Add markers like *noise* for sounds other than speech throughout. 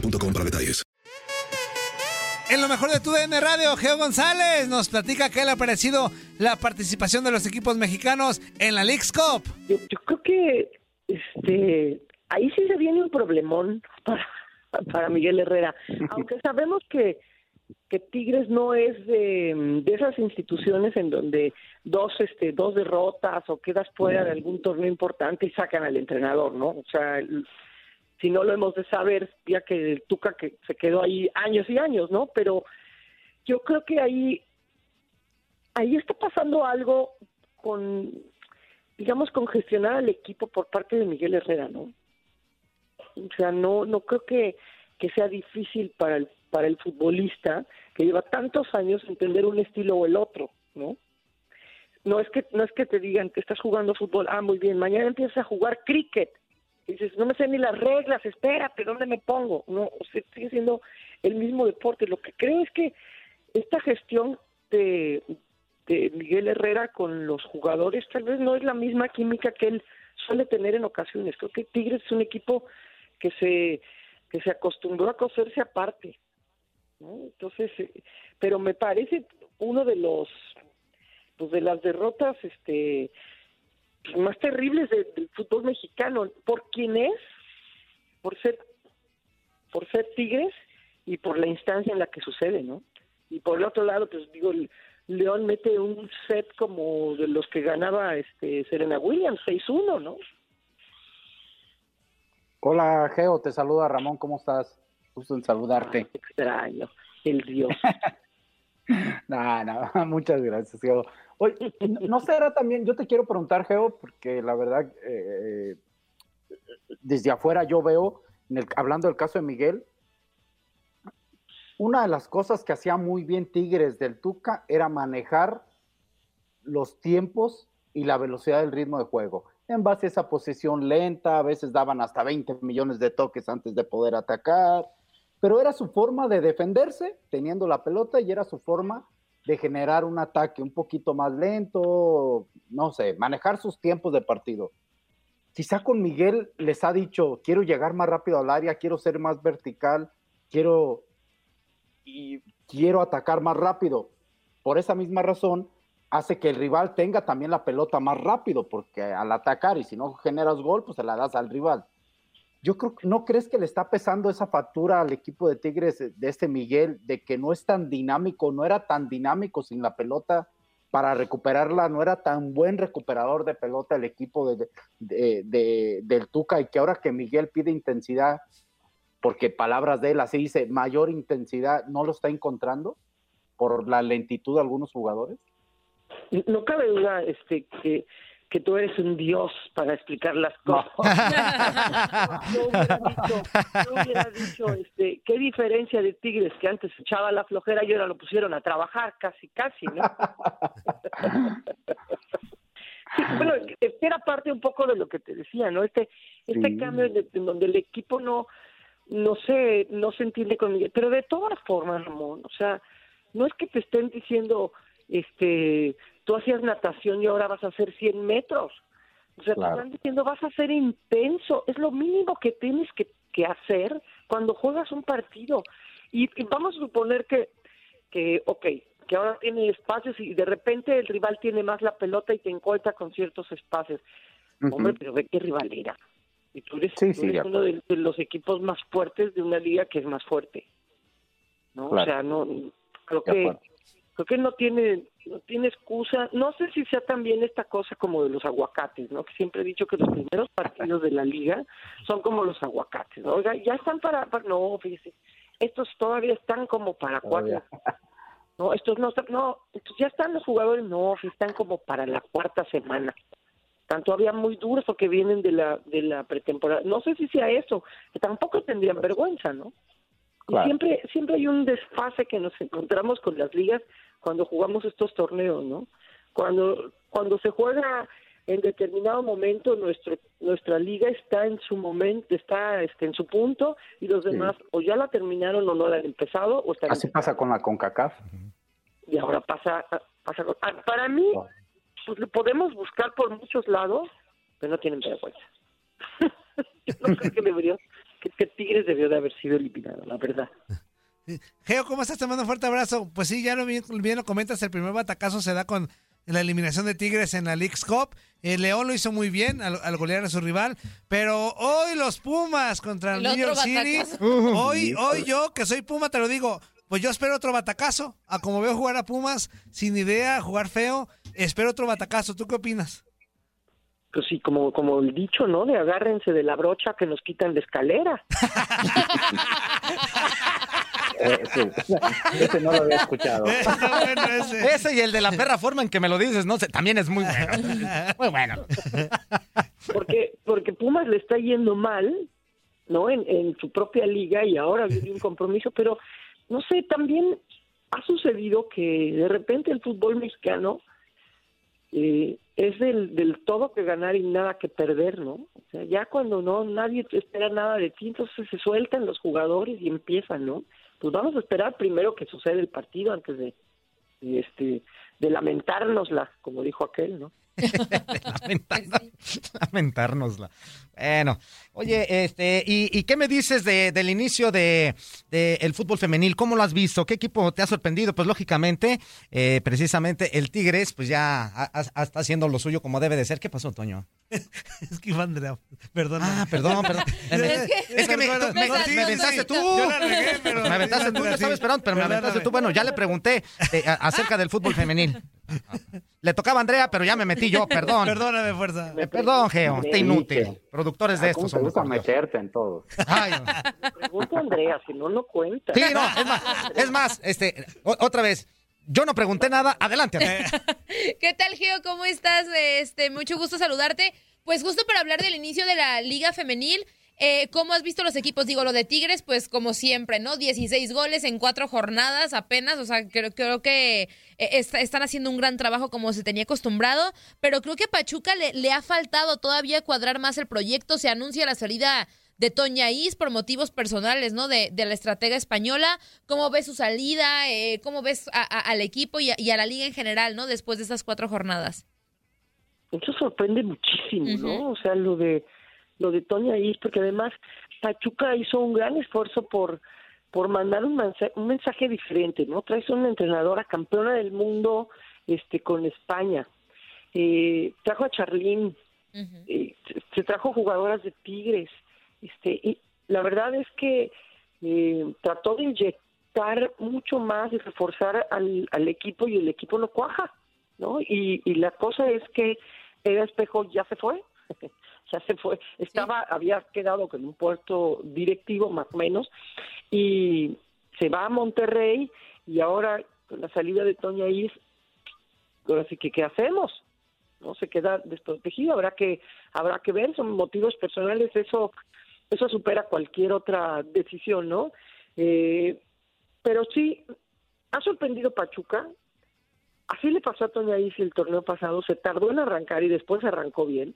boostmobile.com para detalles. En lo mejor de tu DN Radio, Geo González nos platica qué le ha parecido la participación de los equipos mexicanos en la League's Cup. Yo, yo creo que este ahí sí se viene un problemón para, para Miguel Herrera. *laughs* Aunque sabemos que, que Tigres no es de, de esas instituciones en donde dos este dos derrotas o quedas fuera de algún torneo importante y sacan al entrenador, ¿no? O sea, el- si no lo hemos de saber, ya que el Tuca que se quedó ahí años y años, ¿no? Pero yo creo que ahí ahí está pasando algo con digamos con gestionar al equipo por parte de Miguel Herrera, ¿no? O sea, no no creo que que sea difícil para el para el futbolista que lleva tantos años entender un estilo o el otro, ¿no? No es que no es que te digan que estás jugando fútbol, ah, muy bien, mañana empiezas a jugar cricket. Dices, no me sé ni las reglas, espérate, ¿dónde me pongo? No, o sigue siendo el mismo deporte. Lo que creo es que esta gestión de, de Miguel Herrera con los jugadores tal vez no es la misma química que él suele tener en ocasiones. Creo que Tigres es un equipo que se que se acostumbró a coserse aparte. ¿no? Entonces, eh, pero me parece uno de los pues de las derrotas este más terribles de- del fútbol mexicano por quién es por ser por ser Tigres y por la instancia en la que sucede no y por el otro lado pues digo León mete un set como de los que ganaba este Serena Williams 6-1 no Hola, Geo, te saluda Ramón, ¿cómo estás? Gusto en saludarte. extraño, el Dios. *laughs* *laughs* no, no, *laughs* muchas gracias, Geo. Oye, no- ¿no será también, yo te quiero preguntar, Geo, porque la verdad, eh, desde afuera yo veo, hablando del caso de Miguel, una de las cosas que hacía muy bien Tigres del Tuca era manejar los tiempos y la velocidad del ritmo de juego. En base a esa posición lenta, a veces daban hasta 20 millones de toques antes de poder atacar, pero era su forma de defenderse teniendo la pelota y era su forma de generar un ataque un poquito más lento, no sé, manejar sus tiempos de partido. Quizá con Miguel les ha dicho, quiero llegar más rápido al área, quiero ser más vertical, quiero y quiero atacar más rápido. Por esa misma razón, hace que el rival tenga también la pelota más rápido, porque al atacar y si no generas gol, pues se la das al rival. Yo creo que no crees que le está pesando esa factura al equipo de Tigres de este Miguel, de que no es tan dinámico, no era tan dinámico sin la pelota para recuperarla, no era tan buen recuperador de pelota el equipo de, del Tuca y que ahora que Miguel pide intensidad, porque palabras de él así dice, mayor intensidad, no lo está encontrando por la lentitud de algunos jugadores. No cabe duda este, que que tú eres un dios para explicar las cosas. *laughs* yo, hubiera dicho, este, qué diferencia de Tigres que antes echaba la flojera y ahora lo pusieron a trabajar casi, casi, ¿no? *laughs* bueno, era parte un poco de lo que te decía, ¿no? Este, este cambio en, donde el equipo no, no sé, no se entiende con pero de todas formas, Ramón, o sea, no es que te estén diciendo, este, tú hacías natación y ahora vas a hacer 100 metros. O sea, te están diciendo, vas a ser intenso. Es lo mínimo que tienes que, hacer cuando juegas un partido. Y, vamos a suponer que, que, ok, que ahora tiene espacios y de repente el rival tiene más la pelota y te encuentra con ciertos espacios. Hombre, pero ve qué rival era. Y tú eres, uno de, los equipos más fuertes de una liga que es más fuerte. ¿no? O sea, no creo que creo que no tiene no tiene excusa. No sé si sea también esta cosa como de los aguacates, ¿no? Que siempre he dicho que los primeros partidos de la liga son como los aguacates, ¿no? Oiga, ya están para, no, fíjese, estos todavía están como para cuatro. No, estos no, no, ya están los jugadores, no, están como para la cuarta semana. Están todavía muy duros porque vienen de la de la pretemporada. No sé si sea eso, que tampoco tendrían vergüenza, ¿no? siempre siempre hay un desfase que nos encontramos con las ligas cuando jugamos estos torneos, ¿no? Cuando, cuando se juega en determinado momento nuestro, nuestra liga está en su momento, está este, en su punto y los demás o ya la terminaron o no la han empezado o están Así pasa con la CONCACAF. Y ahora pasa, pasa ah, para mí pues podemos buscar por muchos lados, pero no tienen vergüenza. *laughs* Yo no creo que debería, que, que Tigres debió de haber sido eliminado, la verdad. Geo, ¿cómo estás? Te mando un fuerte abrazo. Pues sí, ya lo bien, lo comentas, el primer batacazo se da con la eliminación de Tigres en la League's Cup. El León lo hizo muy bien al, golear a su rival, pero hoy los Pumas contra el, New York City. hoy, hoy yo, que soy Puma, te lo digo, pues yo espero otro batacazo. A como veo jugar a Pumas, sin idea, jugar feo, espero otro batacazo. ¿Tú qué opinas? Pues sí, como, como el dicho, ¿no? De agárrense de la brocha que nos quitan la escalera. *laughs* Eh, *laughs* ese no lo había escuchado. ese. y el de la perra forma en que me lo dices, no sé, también es muy bueno. *laughs* Muy bueno. Porque, porque Pumas le está yendo mal, ¿no? En, en su propia liga y ahora viene un compromiso, pero no sé, también ha sucedido que de repente el fútbol mexicano eh, es del, del todo que ganar y nada que perder, ¿no? O sea, ya cuando no nadie espera nada de ti, entonces se sueltan los jugadores y empiezan, ¿no? Pues vamos a esperar primero que suceda el partido antes de, este de lamentárnosla, como dijo aquel, ¿no? Lamentárnosla. Bueno, oye, este, ¿y, qué me dices de, del inicio de, el fútbol femenil? ¿Cómo lo has visto? ¿Qué equipo te ha sorprendido? Pues lógicamente, eh, precisamente el Tigres, pues ya está haciendo lo suyo como debe de ser. ¿Qué pasó, Toño? *laughs* es que Andrea, perdón. Ah, perdón, perdón. *laughs* es que, me, aventaste tú. Yo la regué, pero me aventaste tú, yo estaba esperando, pero me aventaste tú. Bueno, ya le pregunté eh, acerca del fútbol femenil. Le tocaba a Andrea, pero ya me metí yo, perdón. *laughs* Perdóname, fuerza. Eh, perdón, Geo, está inútil. Productores de ah, estos. Te gusta meterte en todo. Ay, *laughs* Pregunta a Andrea, si no, no cuenta. Sí, no, es más, es más este, otra vez, yo no pregunté nada. Adelante. *laughs* ¿Qué tal, Geo? ¿Cómo estás? Este, mucho gusto saludarte. Pues justo para hablar del inicio de la Liga Femenil. Eh, ¿Cómo has visto los equipos? Digo, lo de Tigres, pues como siempre, ¿no? 16 goles en cuatro jornadas apenas, o sea, creo, creo que eh, están haciendo un gran trabajo como se tenía acostumbrado, pero creo que Pachuca le, le ha faltado todavía cuadrar más el proyecto, se anuncia la salida de Toña Is por motivos personales, ¿no? De, de la estratega española. ¿Cómo ves su salida? Eh, ¿Cómo ves al equipo y a, la liga en general, ¿no? Después de esas cuatro jornadas. Eso sorprende muchísimo, ¿no? O sea, lo de lo de Toña Is, porque además Pachuca hizo un gran esfuerzo por por mandar un mensaje, un mensaje diferente, ¿no? Traes una entrenadora campeona del mundo este con España. Eh, trajo a Charlín, eh, se trajo jugadoras de Tigres, este, y la verdad es que eh, trató de inyectar mucho más y reforzar al, al, equipo y el equipo no cuaja. ¿no? Y, y la cosa es que el espejo ya se fue, *laughs* *laughs* ya se fue, estaba, había quedado con un puesto directivo más o menos, y se va a Monterrey, y ahora con la salida de Toña Is, ahora sí que, ¿qué hacemos? no se queda desprotegido. Habrá que habrá que ver son motivos personales eso eso supera cualquier otra decisión no eh, pero sí ha sorprendido Pachuca. Así le pasó a Toña Isi el torneo pasado se tardó en arrancar y después arrancó bien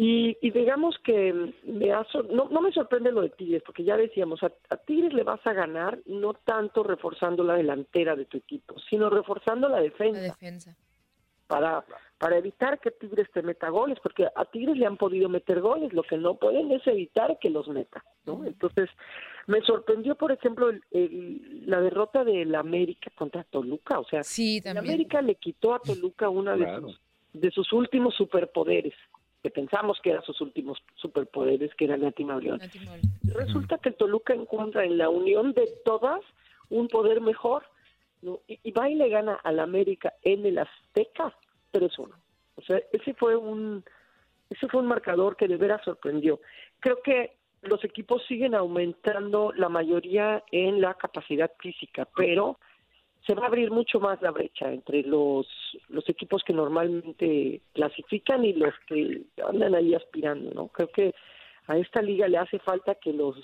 y, y, digamos que me ha, no, no me sorprende lo de Tigres, porque ya decíamos, a, a, Tigres le vas a ganar no tanto reforzando la delantera de tu equipo, sino reforzando la defensa. La defensa. Para, para evitar que Tigres te meta goles, porque a Tigres le han podido meter goles, lo que no pueden es evitar que los meta, ¿no? Entonces, me sorprendió, por ejemplo, el, el, la derrota del América contra Toluca, o sea, sí, el América le quitó a Toluca una claro. de, sus, de sus últimos superpoderes, que pensamos que eran sus últimos superpoderes, que era Nati Maurión. Resulta que el Toluca encuentra en la unión de todas un poder mejor, ¿no? y, y, va y le gana al América en el Azteca 3-1. O sea, ese fue un ese fue un marcador que de veras sorprendió. Creo que los equipos siguen aumentando la mayoría en la capacidad física, pero se va a abrir mucho más la brecha entre los, los equipos que normalmente clasifican y los que andan ahí aspirando, ¿no? Creo que a esta liga le hace falta que los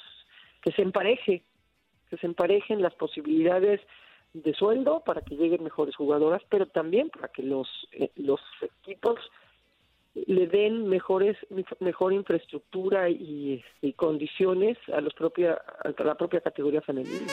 que se empareje, que se emparejen las posibilidades de sueldo para que lleguen mejores jugadoras, pero también para que los eh, los equipos le den mejores mejor infraestructura y, y condiciones a los propia a la propia categoría femenina.